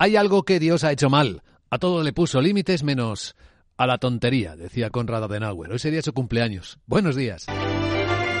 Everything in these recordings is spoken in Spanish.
Hay algo que Dios ha hecho mal. A todo le puso límites menos a la tontería, decía Conrad Adenauer. Hoy sería su cumpleaños. Buenos días.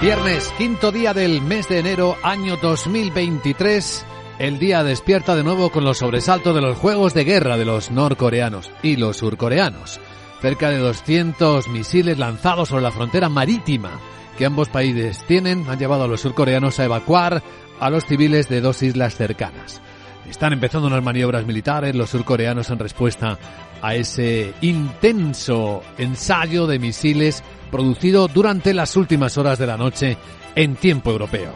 Viernes, quinto día del mes de enero, año 2023. El día despierta de nuevo con los sobresaltos de los juegos de guerra de los norcoreanos y los surcoreanos. Cerca de 200 misiles lanzados sobre la frontera marítima que ambos países tienen han llevado a los surcoreanos a evacuar a los civiles de dos islas cercanas. Están empezando unas maniobras militares los surcoreanos en respuesta a ese intenso ensayo de misiles producido durante las últimas horas de la noche en tiempo europeo.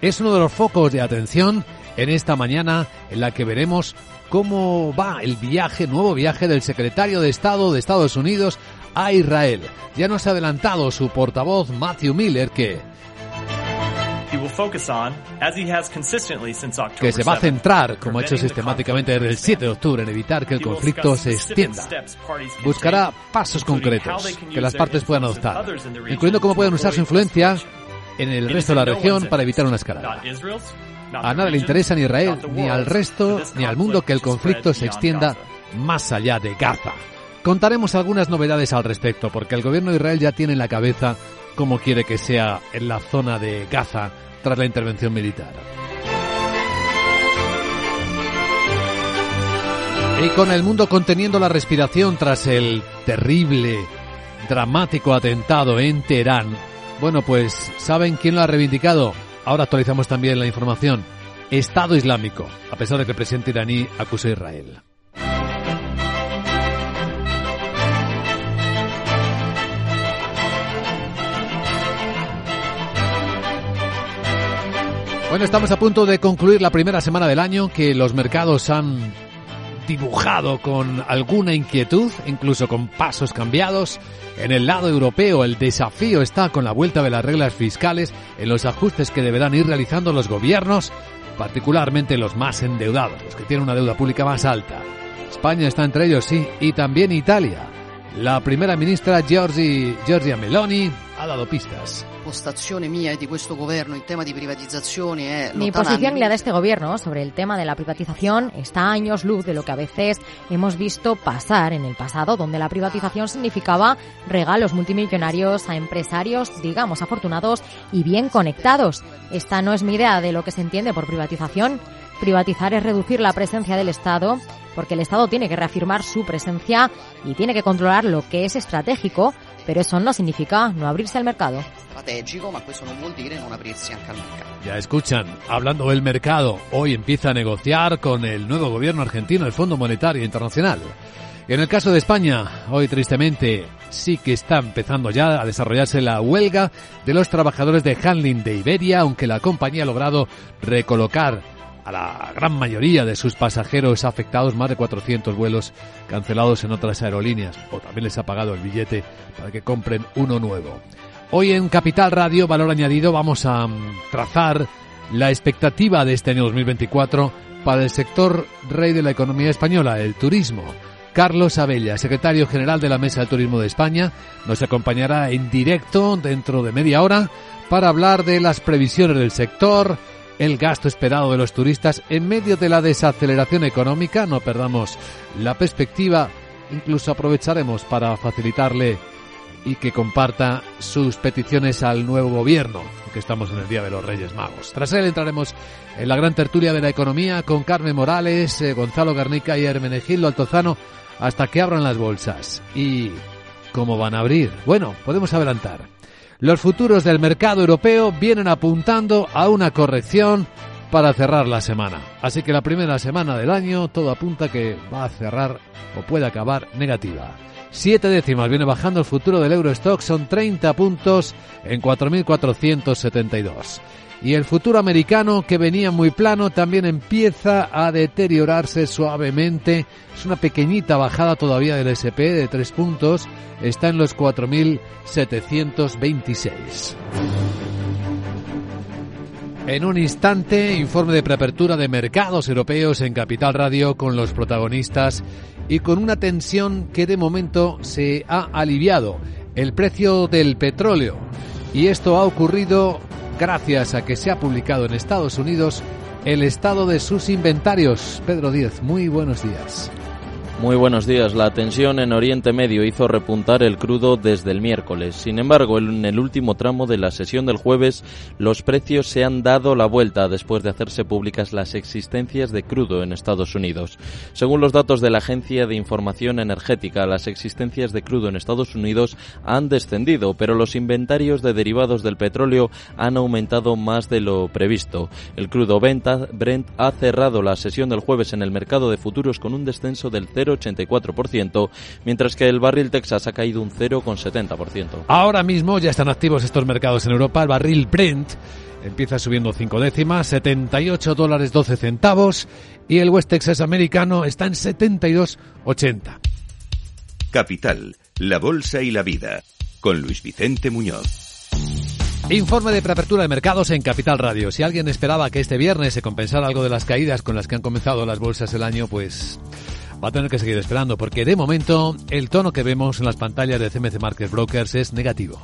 Es uno de los focos de atención en esta mañana en la que veremos cómo va el viaje, nuevo viaje del secretario de Estado de Estados Unidos a Israel. Ya nos ha adelantado su portavoz Matthew Miller que que se va a centrar, como ha hecho sistemáticamente desde el 7 de octubre, en evitar que el conflicto se extienda. Buscará pasos concretos que las partes puedan adoptar, incluyendo cómo pueden usar su influencia en el resto de la región para evitar una escalada. A nada le interesa ni a Israel, ni al resto, ni al mundo que el conflicto se extienda más allá de Gaza. Contaremos algunas novedades al respecto, porque el gobierno de Israel ya tiene en la cabeza cómo quiere que sea en la zona de Gaza tras la intervención militar. Y con el mundo conteniendo la respiración tras el terrible, dramático atentado en Teherán, bueno, pues ¿saben quién lo ha reivindicado? Ahora actualizamos también la información. Estado Islámico, a pesar de que el presidente iraní acusó a Israel. Bueno, estamos a punto de concluir la primera semana del año que los mercados han dibujado con alguna inquietud, incluso con pasos cambiados. En el lado europeo el desafío está con la vuelta de las reglas fiscales en los ajustes que deberán ir realizando los gobiernos, particularmente los más endeudados, los que tienen una deuda pública más alta. España está entre ellos, sí, y también Italia. La primera ministra Giorgia Meloni ha dado pistas. Mi posición y la de este gobierno sobre el tema de la privatización está a años luz de lo que a veces hemos visto pasar en el pasado, donde la privatización significaba regalos multimillonarios a empresarios, digamos, afortunados y bien conectados. Esta no es mi idea de lo que se entiende por privatización. Privatizar es reducir la presencia del Estado porque el Estado tiene que reafirmar su presencia y tiene que controlar lo que es estratégico, pero eso no significa no abrirse al mercado. Ya escuchan, hablando del mercado, hoy empieza a negociar con el nuevo gobierno argentino el Fondo Monetario Internacional. en el caso de España, hoy tristemente sí que está empezando ya a desarrollarse la huelga de los trabajadores de handling de Iberia, aunque la compañía ha logrado recolocar a la gran mayoría de sus pasajeros afectados, más de 400 vuelos cancelados en otras aerolíneas, o también les ha pagado el billete para que compren uno nuevo. Hoy en Capital Radio, Valor Añadido, vamos a mm, trazar la expectativa de este año 2024 para el sector rey de la economía española, el turismo. Carlos Abella, secretario general de la Mesa de Turismo de España, nos acompañará en directo dentro de media hora para hablar de las previsiones del sector, el gasto esperado de los turistas en medio de la desaceleración económica. No perdamos la perspectiva, incluso aprovecharemos para facilitarle y que comparta sus peticiones al nuevo gobierno, que estamos en el Día de los Reyes Magos. Tras él entraremos en la gran tertulia de la economía con Carmen Morales, eh, Gonzalo Garnica y Hermenegildo Altozano hasta que abran las bolsas. ¿Y cómo van a abrir? Bueno, podemos adelantar. Los futuros del mercado europeo vienen apuntando a una corrección para cerrar la semana. Así que la primera semana del año todo apunta que va a cerrar o puede acabar negativa. Siete décimas viene bajando el futuro del Eurostock, son 30 puntos en 4.472. Y el futuro americano, que venía muy plano, también empieza a deteriorarse suavemente. Es una pequeñita bajada todavía del SP de 3 puntos. Está en los 4.726. En un instante, informe de preapertura de mercados europeos en Capital Radio con los protagonistas y con una tensión que de momento se ha aliviado. El precio del petróleo. Y esto ha ocurrido gracias a que se ha publicado en Estados Unidos el estado de sus inventarios. Pedro Díez, muy buenos días. Muy buenos días. La tensión en Oriente Medio hizo repuntar el crudo desde el miércoles. Sin embargo, en el último tramo de la sesión del jueves, los precios se han dado la vuelta después de hacerse públicas las existencias de crudo en Estados Unidos. Según los datos de la Agencia de Información Energética, las existencias de crudo en Estados Unidos han descendido, pero los inventarios de derivados del petróleo han aumentado más de lo previsto. El crudo Brent ha cerrado la sesión del jueves en el mercado de futuros con un descenso del 0 0,84%, mientras que el barril Texas ha caído un 0,70%. Ahora mismo ya están activos estos mercados en Europa. El barril Brent empieza subiendo 5 décimas, 78 dólares 12 centavos, y el West Texas americano está en 72,80. Capital, la bolsa y la vida, con Luis Vicente Muñoz. Informe de preapertura de mercados en Capital Radio. Si alguien esperaba que este viernes se compensara algo de las caídas con las que han comenzado las bolsas el año, pues va a tener que seguir esperando porque de momento el tono que vemos en las pantallas de CMC Market Brokers es negativo.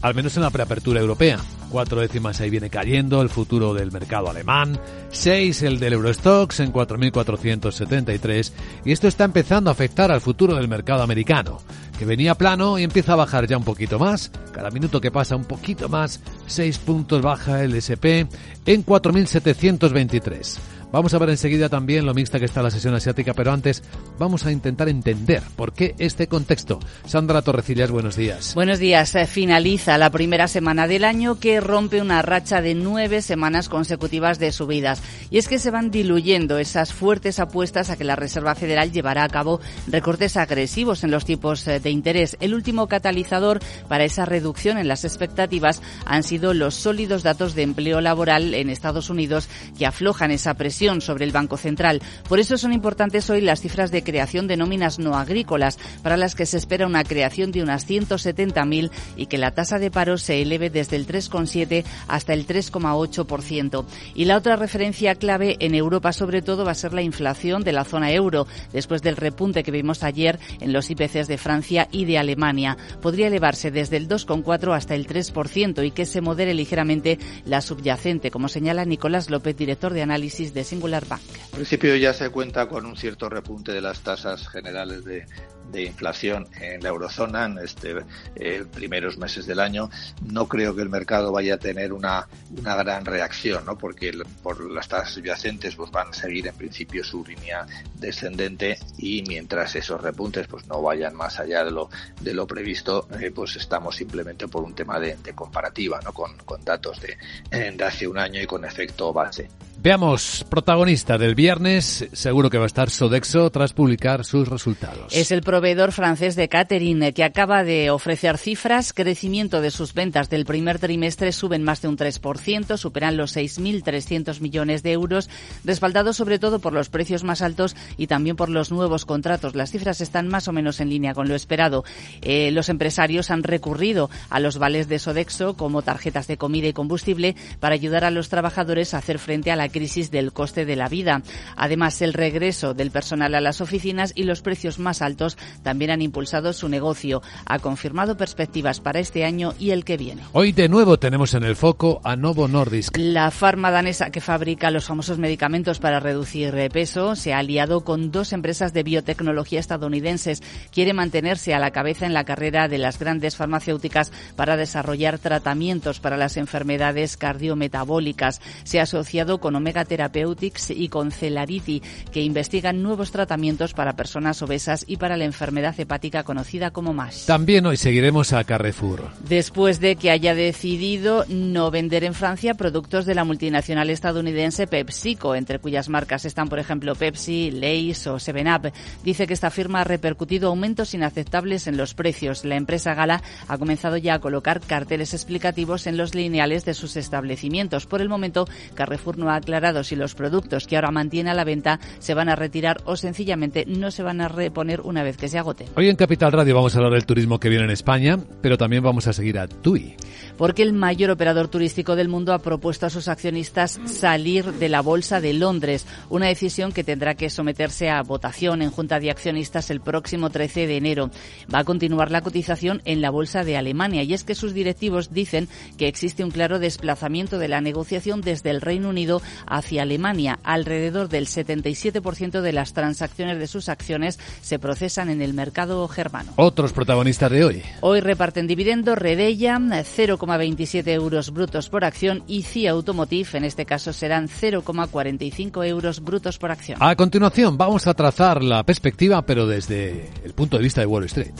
Al menos en la preapertura europea. Cuatro décimas ahí viene cayendo el futuro del mercado alemán. Seis el del Eurostox en 4.473. Y esto está empezando a afectar al futuro del mercado americano, que venía plano y empieza a bajar ya un poquito más. Cada minuto que pasa un poquito más. Seis puntos baja el SP en 4.723. Vamos a ver enseguida también lo mixta que está la sesión asiática, pero antes vamos a intentar entender por qué este contexto. Sandra Torrecillas, buenos días. Buenos días. Eh, finaliza la primera semana del año que rompe una racha de nueve semanas consecutivas de subidas. Y es que se van diluyendo esas fuertes apuestas a que la Reserva Federal llevará a cabo recortes agresivos en los tipos eh, de interés. El último catalizador para esa reducción en las expectativas han sido los sólidos datos de empleo laboral en Estados Unidos que aflojan esa presión sobre el Banco Central. Por eso son importantes hoy las cifras de creación de nóminas no agrícolas, para las que se espera una creación de unas 170.000 y que la tasa de paro se eleve desde el 3,7 hasta el 3,8%. Y la otra referencia clave en Europa sobre todo va a ser la inflación de la zona euro, después del repunte que vimos ayer en los IPCs de Francia y de Alemania. Podría elevarse desde el 2,4 hasta el 3% y que se modere ligeramente la subyacente, como señala Nicolás López, director de análisis de Singular Bank. En principio ya se cuenta con un cierto repunte de las tasas generales de, inflación en la eurozona en este eh, primeros meses del año. No creo que el mercado vaya a tener una, una gran reacción, ¿no? porque por las tasas subyacentes pues van a seguir en principio su línea descendente y mientras esos repuntes pues no vayan más allá de lo, de lo previsto, eh, pues estamos simplemente por un tema de, comparativa ¿no? con, con datos de, de hace un año y con efecto base. Veamos, protagonista del viernes, seguro que va a estar Sodexo tras publicar sus resultados. Es el proveedor francés de catering que acaba de ofrecer cifras. Crecimiento de sus ventas del primer trimestre suben más de un 3%, superan los 6.300 millones de euros, respaldado sobre todo por los precios más altos y también por los nuevos contratos. Las cifras están más o menos en línea con lo esperado. Eh, los empresarios han recurrido a los vales de Sodexo como tarjetas de comida y combustible para ayudar a los trabajadores a hacer frente a la crisis del coste de la vida. Además, el regreso del personal a las oficinas y los precios más altos también han impulsado su negocio. Ha confirmado perspectivas para este año y el que viene. Hoy de nuevo tenemos en el foco a Novo Nordisk. La farma danesa que fabrica los famosos medicamentos para reducir peso se ha aliado con dos empresas de biotecnología estadounidenses. Quiere mantenerse a la cabeza en la carrera de las grandes farmacéuticas para desarrollar tratamientos para las enfermedades cardiometabólicas. Se ha asociado con Omega Therapeutics y con Celariti, que investigan nuevos tratamientos para personas obesas y para la enfermedad hepática conocida como MASH. También hoy seguiremos a Carrefour. Después de que haya decidido no vender en Francia productos de la multinacional estadounidense PepsiCo, entre cuyas marcas están, por ejemplo, Pepsi, Lay's o 7up, dice que esta firma ha repercutido aumentos inaceptables en los precios. La empresa Gala ha comenzado ya a colocar carteles explicativos en los lineales de sus establecimientos. Por el momento, Carrefour no ha aclarado si los productos que ahora mantiene a la venta se van a retirar o sencillamente no se van a reponer una vez que se agoten. Hoy en Capital Radio vamos a hablar del turismo que viene en España, pero también vamos a seguir a TUI. Porque el mayor operador turístico del mundo ha propuesto a sus accionistas salir de la Bolsa de Londres, una decisión que tendrá que someterse a votación en Junta de Accionistas el próximo 13 de enero. Va a continuar la cotización en la Bolsa de Alemania y es que sus directivos dicen que existe un claro desplazamiento de la negociación desde el Reino Unido hacia Alemania. Alrededor del 77% de las transacciones de sus acciones se procesan en el mercado germano. Otros protagonistas de hoy. Hoy reparten dividendos Redella 0,27 euros brutos por acción y CIA Automotive, en este caso serán 0,45 euros brutos por acción. A continuación vamos a trazar la perspectiva, pero desde el punto de vista de Wall Street.